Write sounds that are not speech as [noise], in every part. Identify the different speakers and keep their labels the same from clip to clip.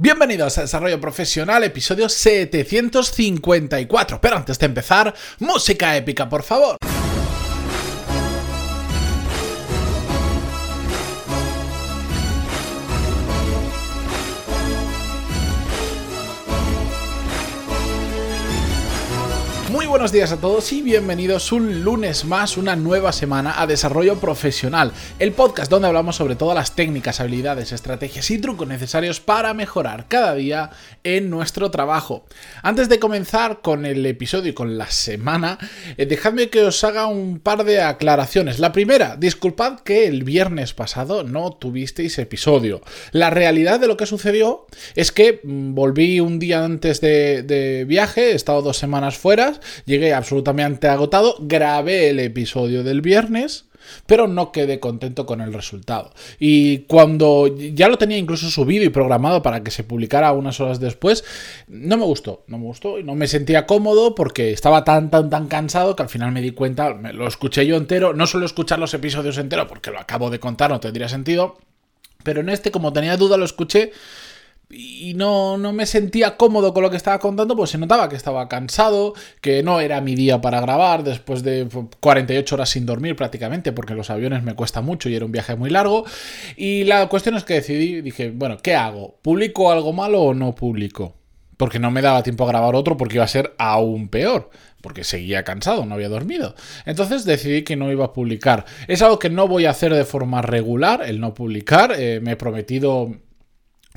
Speaker 1: Bienvenidos a Desarrollo Profesional, episodio 754. Pero antes de empezar, música épica, por favor. Buenos días a todos y bienvenidos un lunes más, una nueva semana a Desarrollo Profesional, el podcast donde hablamos sobre todas las técnicas, habilidades, estrategias y trucos necesarios para mejorar cada día en nuestro trabajo. Antes de comenzar con el episodio y con la semana, eh, dejadme que os haga un par de aclaraciones. La primera, disculpad que el viernes pasado no tuvisteis episodio. La realidad de lo que sucedió es que mm, volví un día antes de, de viaje, he estado dos semanas fuera llegué absolutamente agotado, grabé el episodio del viernes pero no quedé contento con el resultado. Y cuando ya lo tenía incluso subido y programado para que se publicara unas horas después, no me gustó, no me gustó y no me sentía cómodo porque estaba tan, tan, tan cansado que al final me di cuenta, lo escuché yo entero, no suelo escuchar los episodios enteros porque lo acabo de contar, no tendría sentido, pero en este como tenía duda lo escuché y no, no, me sentía cómodo con lo que estaba contando, pues se notaba que estaba cansado, que no era mi día para grabar después de 48 horas sin dormir prácticamente, porque los aviones me cuesta mucho y era un viaje muy largo. Y la cuestión es que decidí, dije, bueno, ¿qué hago? ¿Publico algo malo o no publico? Porque no me daba tiempo a grabar otro porque iba a ser aún peor porque seguía cansado, no había dormido. Entonces decidí que no iba a publicar. Es algo que no voy a hacer de forma regular, el no publicar. Eh, me he prometido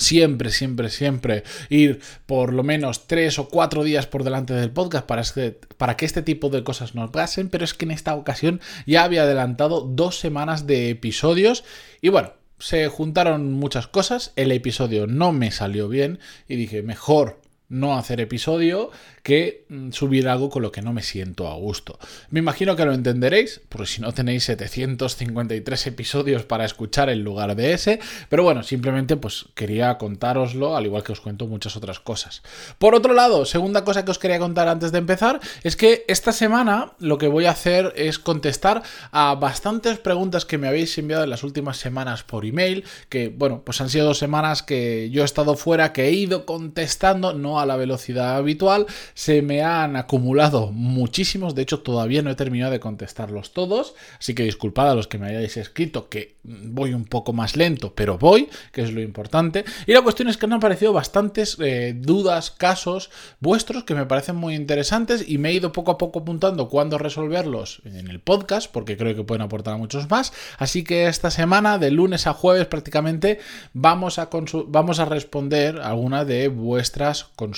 Speaker 1: siempre, siempre, siempre ir por lo menos tres o cuatro días por delante del podcast para, este, para que este tipo de cosas nos pasen, pero es que en esta ocasión ya había adelantado dos semanas de episodios y bueno, se juntaron muchas cosas, el episodio no me salió bien y dije, mejor no hacer episodio que mm, subir algo con lo que no me siento a gusto. Me imagino que lo entenderéis, porque si no tenéis 753 episodios para escuchar en lugar de ese, pero bueno, simplemente pues quería contároslo, al igual que os cuento muchas otras cosas. Por otro lado, segunda cosa que os quería contar antes de empezar, es que esta semana lo que voy a hacer es contestar a bastantes preguntas que me habéis enviado en las últimas semanas por email, que bueno, pues han sido dos semanas que yo he estado fuera, que he ido contestando, no a la velocidad habitual, se me han acumulado muchísimos, de hecho todavía no he terminado de contestarlos todos, así que disculpad a los que me hayáis escrito que voy un poco más lento, pero voy, que es lo importante. Y la cuestión es que han aparecido bastantes eh, dudas, casos vuestros que me parecen muy interesantes y me he ido poco a poco apuntando cuándo resolverlos en el podcast, porque creo que pueden aportar a muchos más. Así que esta semana, de lunes a jueves prácticamente, vamos a, vamos a responder alguna de vuestras consultas.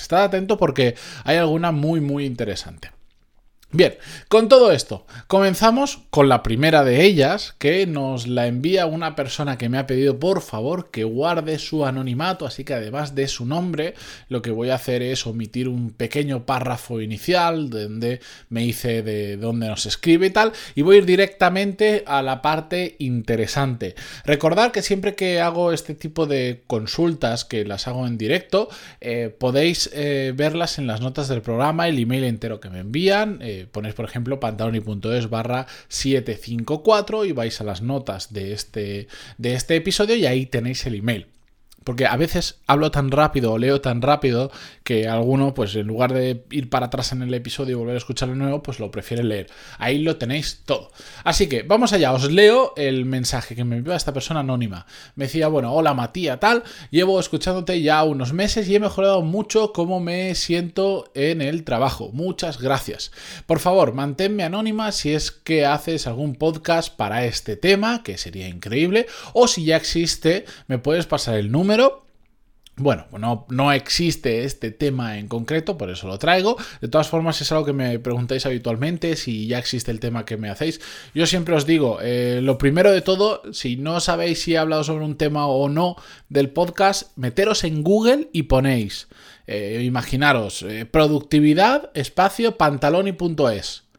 Speaker 1: Estad atento porque hay alguna muy muy interesante. Bien, con todo esto, comenzamos con la primera de ellas, que nos la envía una persona que me ha pedido por favor que guarde su anonimato, así que además de su nombre, lo que voy a hacer es omitir un pequeño párrafo inicial donde me dice de dónde nos escribe y tal, y voy a ir directamente a la parte interesante. Recordad que siempre que hago este tipo de consultas, que las hago en directo, eh, podéis eh, verlas en las notas del programa, el email entero que me envían. Eh, ponéis, por ejemplo, pantaloni.es barra 754 y vais a las notas de este, de este episodio y ahí tenéis el email. Porque a veces hablo tan rápido o leo tan rápido que alguno, pues en lugar de ir para atrás en el episodio y volver a escucharlo nuevo, pues lo prefiere leer. Ahí lo tenéis todo. Así que vamos allá, os leo el mensaje que me envió esta persona anónima. Me decía, bueno, hola Matías, tal, llevo escuchándote ya unos meses y he mejorado mucho cómo me siento en el trabajo. Muchas gracias. Por favor, manténme anónima si es que haces algún podcast para este tema, que sería increíble, o si ya existe, me puedes pasar el número bueno, no, no, existe este tema en concreto, por eso lo traigo. De todas formas, es algo que me preguntáis habitualmente, si ya existe el tema que me hacéis. Yo siempre os digo, eh, lo primero de todo, si no sabéis si he hablado sobre un tema o no del podcast, meteros en Google y ponéis, eh, imaginaros, eh, productividad, espacio, pantaloni.es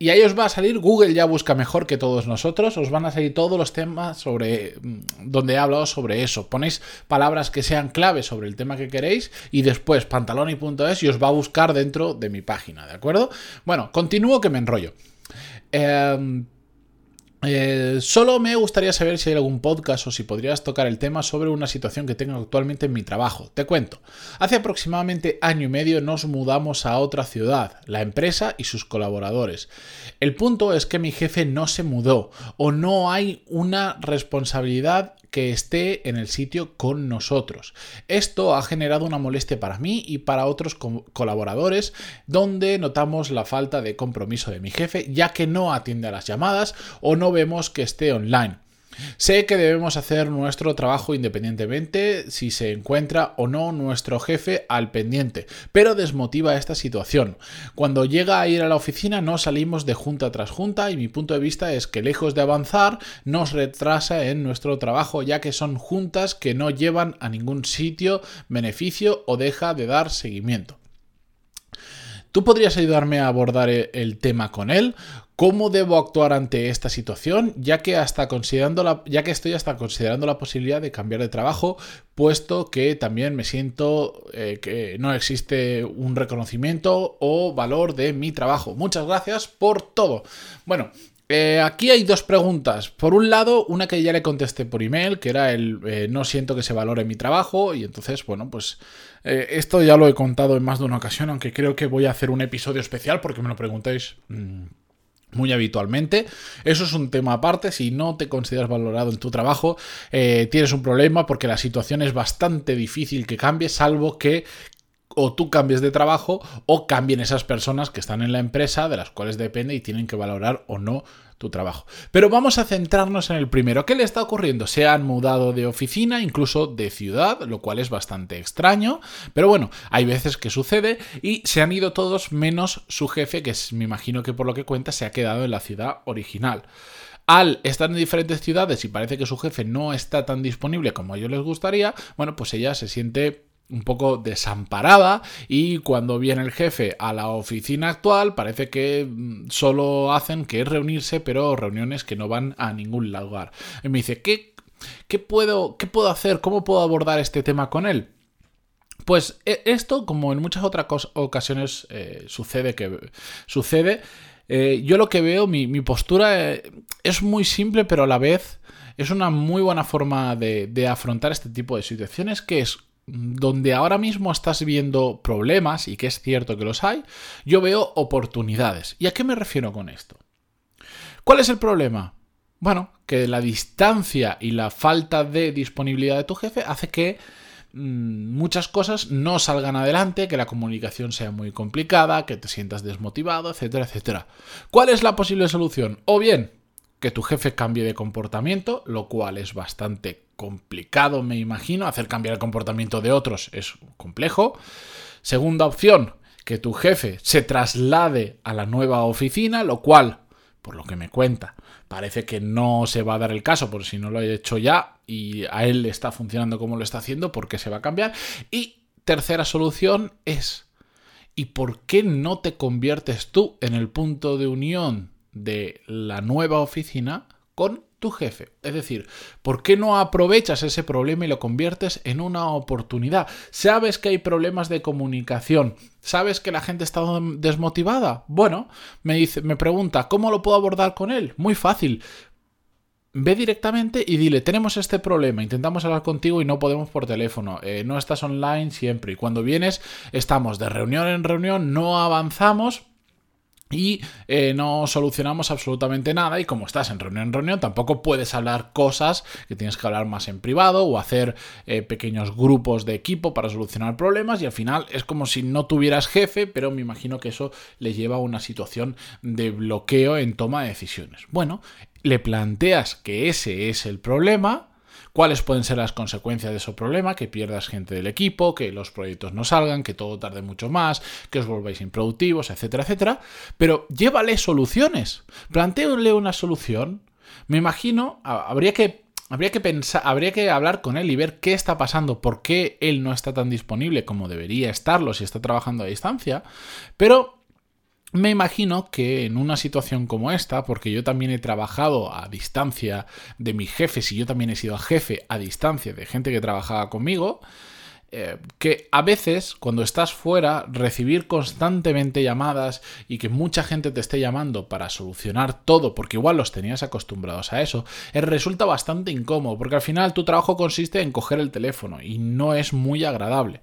Speaker 1: y ahí os va a salir, Google ya busca mejor que todos nosotros, os van a salir todos los temas sobre mm, donde he hablado sobre eso. Ponéis palabras que sean claves sobre el tema que queréis y después pantaloni.es y os va a buscar dentro de mi página, ¿de acuerdo? Bueno, continúo que me enrollo. Em, Eh, solo me gustaría saber si hay algún podcast o si podrías tocar el tema sobre una situación que tengo actualmente en mi trabajo. Te cuento. Hace aproximadamente año y medio nos mudamos a otra ciudad, la empresa y sus colaboradores. El punto es que mi jefe no se mudó o no hay una responsabilidad que esté en el sitio con nosotros. Esto ha generado una molestia para mí y para otros colaboradores, donde notamos la falta de compromiso de mi jefe, ya que no atiende a las llamadas o no vemos que esté online. Sé que debemos hacer nuestro trabajo independientemente si se encuentra o no nuestro jefe al pendiente, pero desmotiva esta situación. Cuando llega a ir a la oficina no salimos de junta tras junta y mi punto de vista es que lejos de avanzar nos retrasa en nuestro trabajo ya que son juntas que no llevan a ningún sitio, beneficio o deja de dar seguimiento. ¿Tú podrías ayudarme a abordar el tema con él? ¿Cómo debo actuar ante esta situación? Ya que, hasta considerando la, ya que estoy hasta considerando la posibilidad de cambiar de trabajo, puesto que también me siento eh, que no existe un reconocimiento o valor de mi trabajo. Muchas gracias por todo. Bueno, eh, aquí hay dos preguntas. Por un lado, una que ya le contesté por email, que era el eh, no siento que se valore mi trabajo. Y entonces, bueno, pues esto ya lo he contado en más de una ocasión, aunque creo que voy a hacer un episodio especial porque me lo preguntáis. Mm, muy habitualmente. Eso es un tema aparte. Si no te consideras valorado en tu trabajo, eh, tienes un problema porque la situación es bastante difícil que cambie, salvo que o tú cambies de trabajo o cambien esas personas que están en la empresa de las cuales depende y tienen que valorar o no tu trabajo. Pero vamos a centrarnos en el primero. ¿Qué le está ocurriendo? Se han mudado de oficina, incluso de ciudad, lo cual es bastante extraño. Pero bueno, hay veces que sucede y se han ido todos menos su jefe, que me imagino que por lo que cuenta se ha quedado en la ciudad original al estar en diferentes ciudades y parece que su jefe no está tan disponible como a ellos les gustaría, bueno, pues ella se siente un poco desamparada y cuando viene el jefe a la oficina actual parece que mm, solo hacen que es reunirse pero reuniones que no van a ningún lugar. Y me dice, ¿qué, qué, puedo, ¿qué puedo hacer? ¿Cómo puedo abordar este tema con él? Pues e, esto, como en muchas otras ocasiones eh, sucede que sucede, eh, yo lo que veo, mi, postura eh, es muy simple, pero a la vez es una muy buena forma de, de afrontar este tipo de situaciones, que es donde ahora mismo estás viendo problemas, y que es cierto que los hay, yo veo oportunidades. ¿Y a qué me refiero con esto? ¿Cuál es el problema? Bueno, que la distancia y la falta de disponibilidad de tu jefe hace que mm, muchas cosas no salgan adelante, que la comunicación sea muy complicada, que te sientas desmotivado, etcétera, etcétera. ¿Cuál es la posible solución? O bien que tu jefe cambie de comportamiento, lo cual es bastante complicado, me imagino. Hacer cambiar el comportamiento de otros es complejo. Segunda opción, que tu jefe se traslade a la nueva oficina, lo cual, por lo que me cuenta, parece que no se va a dar el caso, por si no lo he hecho ya y a él le está funcionando como lo está haciendo, ¿por qué se va a cambiar? Y tercera solución es, ¿y por qué no te conviertes tú en el punto de unión de la nueva oficina con tu jefe. Es decir, ¿por qué no aprovechas ese problema y lo conviertes en una oportunidad? Sabes que hay problemas de comunicación, sabes que la gente está desmotivada. Bueno, me dice, me pregunta, ¿cómo lo puedo abordar con él? Muy fácil. Ve directamente y dile, tenemos este problema, intentamos hablar contigo y no podemos por teléfono, eh, no estás online siempre y cuando vienes estamos de reunión en reunión, no avanzamos y eh, no solucionamos absolutamente nada y como estás en reunión en reunión tampoco puedes hablar cosas que tienes que hablar más en privado o hacer eh, pequeños grupos de equipo para solucionar problemas y al final es como si no tuvieras jefe pero me imagino que eso le lleva a una situación de bloqueo en toma de decisiones. Bueno, le planteas que ese es el problema cuáles pueden ser las consecuencias de ese problema, que pierdas gente del equipo, que los proyectos no salgan, que todo tarde mucho más, que os volváis improductivos, etcétera, etcétera. Pero llévale soluciones, planteale una solución. Me imagino, habría que Habría que pensar, habría que hablar con él y ver qué está pasando, por qué él no está tan disponible como debería estarlo si está trabajando a distancia. Pero me imagino que en una situación como esta, porque yo también he trabajado a distancia de mis jefes y yo también he sido jefe a distancia de gente que trabajaba conmigo, eh, que a veces cuando estás fuera recibir constantemente llamadas y que mucha gente te esté llamando para solucionar todo porque igual los tenías acostumbrados a eso eh, resulta bastante incómodo porque al final tu trabajo consiste en coger el teléfono y no es muy agradable.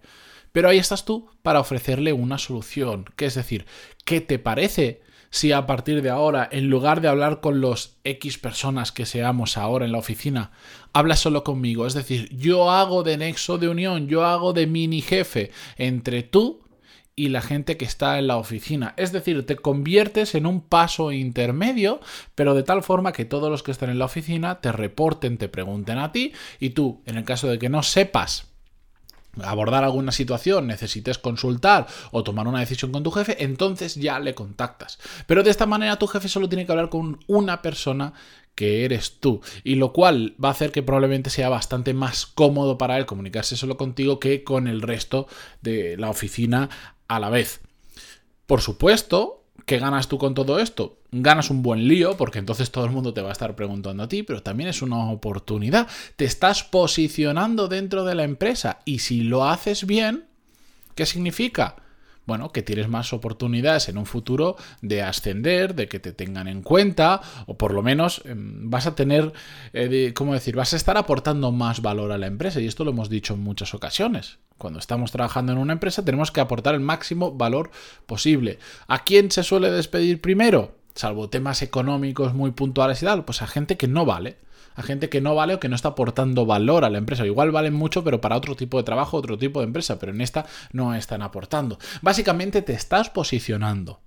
Speaker 1: Pero ahí estás tú para ofrecerle una solución, que es decir, ¿qué te parece si a partir de ahora, en lugar de hablar con los X personas que seamos ahora en la oficina, hablas solo conmigo? Es decir, yo hago de nexo de unión, yo hago de mini jefe entre tú y la gente que está en la oficina. Es decir, te conviertes en un paso intermedio, pero de tal forma que todos los que están en la oficina te reporten, te pregunten a ti y tú, en el caso de que no sepas abordar alguna situación, necesites consultar o tomar una decisión con tu jefe, entonces ya le contactas. Pero de esta manera tu jefe solo tiene que hablar con una persona que eres tú, y lo cual va a hacer que probablemente sea bastante más cómodo para él comunicarse solo contigo que con el resto de la oficina a la vez. Por supuesto, ¿qué ganas tú con todo esto? Ganas un buen lío, porque entonces todo el mundo te va a estar preguntando a ti, pero también es una oportunidad. Te estás posicionando dentro de la empresa y si lo haces bien, ¿qué significa? bueno, que tienes más oportunidades en un futuro de ascender, de que te tengan en cuenta, o por lo menos em, vas a tener, eh, ¿cómo decir? Vas a estar aportando más valor a la empresa, y esto lo hemos dicho en muchas ocasiones. Cuando estamos trabajando en una empresa tenemos que aportar el máximo valor posible. ¿A quién se suele despedir primero? Salvo temas económicos muy puntuales y tal, pues a gente que no vale. A gente que no vale o que no está aportando valor a la empresa. Igual valen mucho, pero para otro tipo de trabajo, otro tipo de empresa, pero en esta no están aportando. Básicamente te estás posicionando.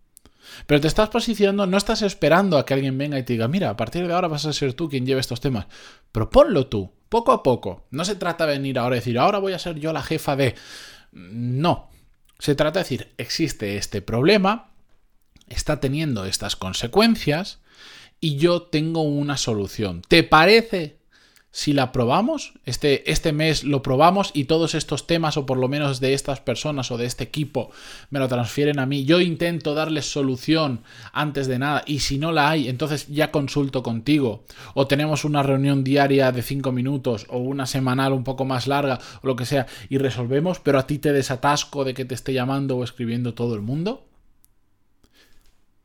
Speaker 1: Pero te estás posicionando, no estás esperando a que alguien venga y te diga, mira, a partir de ahora vas a ser tú quien lleve estos temas. Proponlo tú, poco a poco. No se trata de venir ahora y decir, ahora voy a ser yo la jefa de... No. Se trata de decir, existe este problema, está teniendo estas consecuencias y yo tengo una solución. ¿Te parece si la probamos? Este, este mes lo probamos y todos estos temas, o por lo menos de estas personas o de este equipo, me lo transfieren a mí. Yo intento darles solución antes de nada y si no la hay, entonces ya consulto contigo. O tenemos una reunión diaria de cinco minutos o una semanal un poco más larga o lo que sea y resolvemos, pero a ti te desatasco de que te esté llamando o escribiendo todo el mundo.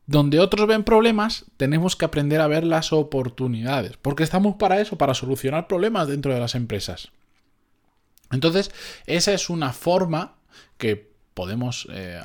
Speaker 1: Donde otros ven problemas, tenemos que aprender a ver las oportunidades, porque estamos para eso, para solucionar problemas dentro de las empresas. Entonces, esa es una forma que podemos eh,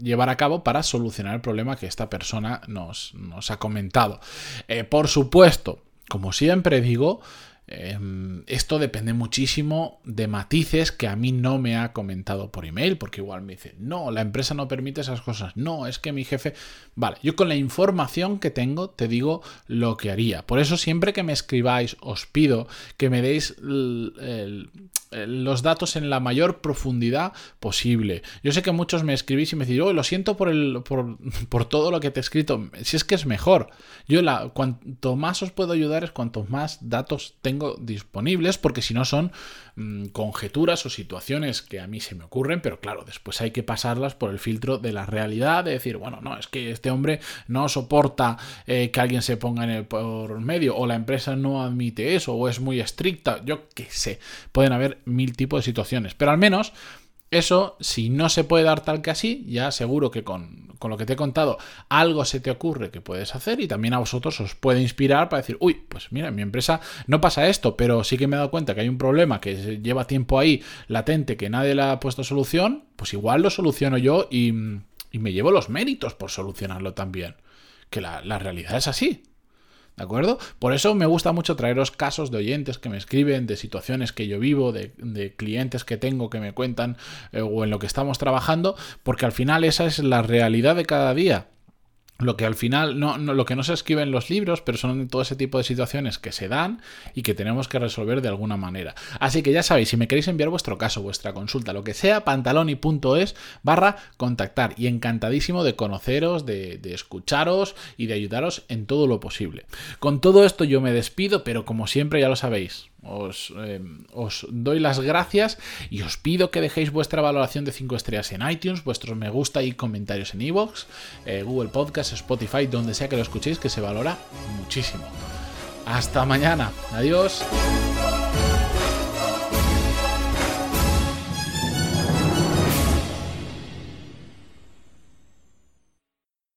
Speaker 1: llevar a cabo para solucionar el problema que esta persona nos, ha comentado. Eh, por supuesto, como siempre digo, Em, esto depende muchísimo de matices que a mí no me ha comentado por email, porque igual me dice, no, la empresa no permite esas cosas, no, es que mi jefe... Vale, yo con la información que tengo te digo lo que haría. Por eso siempre que me escribáis os pido que me deis los datos en la mayor profundidad posible. Yo sé que muchos me escribís y me decís, oh, lo siento por, el, por, [laughs] por, todo lo que te he escrito, si es que es mejor. Yo la, cuanto más os puedo ayudar es cuanto más datos tengo disponibles, porque si no son mm, conjeturas o situaciones que a mí se me ocurren, pero claro, después hay que pasarlas por el filtro de la realidad, de decir, bueno, no, es que este hombre no soporta eh, que alguien se ponga en el por medio, o la empresa no admite eso, o es muy estricta, yo qué sé, pueden haber mil tipos de situaciones, pero al menos eso, si no se puede dar tal que así, ya seguro que con, lo que te he contado algo se te ocurre que puedes hacer y también a vosotros os puede inspirar para decir, uy, pues mira, en mi empresa no pasa esto, pero sí que me he dado cuenta que hay un problema que lleva tiempo ahí latente, que nadie le ha puesto solución, pues igual lo soluciono yo y, me llevo los méritos por solucionarlo también. Que la, la realidad es así. ¿De acuerdo? Por eso me gusta mucho traeros casos de oyentes que me escriben, de situaciones que yo vivo, de, clientes que tengo que me cuentan eh, o en lo que estamos trabajando, porque al final esa es la realidad de cada día lo que al final no, lo que no se escribe en los libros, pero son todo ese tipo de situaciones que se dan y que tenemos que resolver de alguna manera. Así que ya sabéis, si me queréis enviar vuestro caso, vuestra consulta, lo que sea, pantaloni.es barra contactar. Y encantadísimo de conoceros, de, de escucharos y de ayudaros en todo lo posible. Con todo esto yo me despido, pero como siempre ya lo sabéis, Em, os, doy las gracias y os pido que dejéis vuestra valoración de 5 estrellas en iTunes, vuestros me gusta y comentarios en iVoox, eh, Google Podcast, Spotify, donde sea que lo escuchéis, que se valora muchísimo. Hasta mañana. Adiós.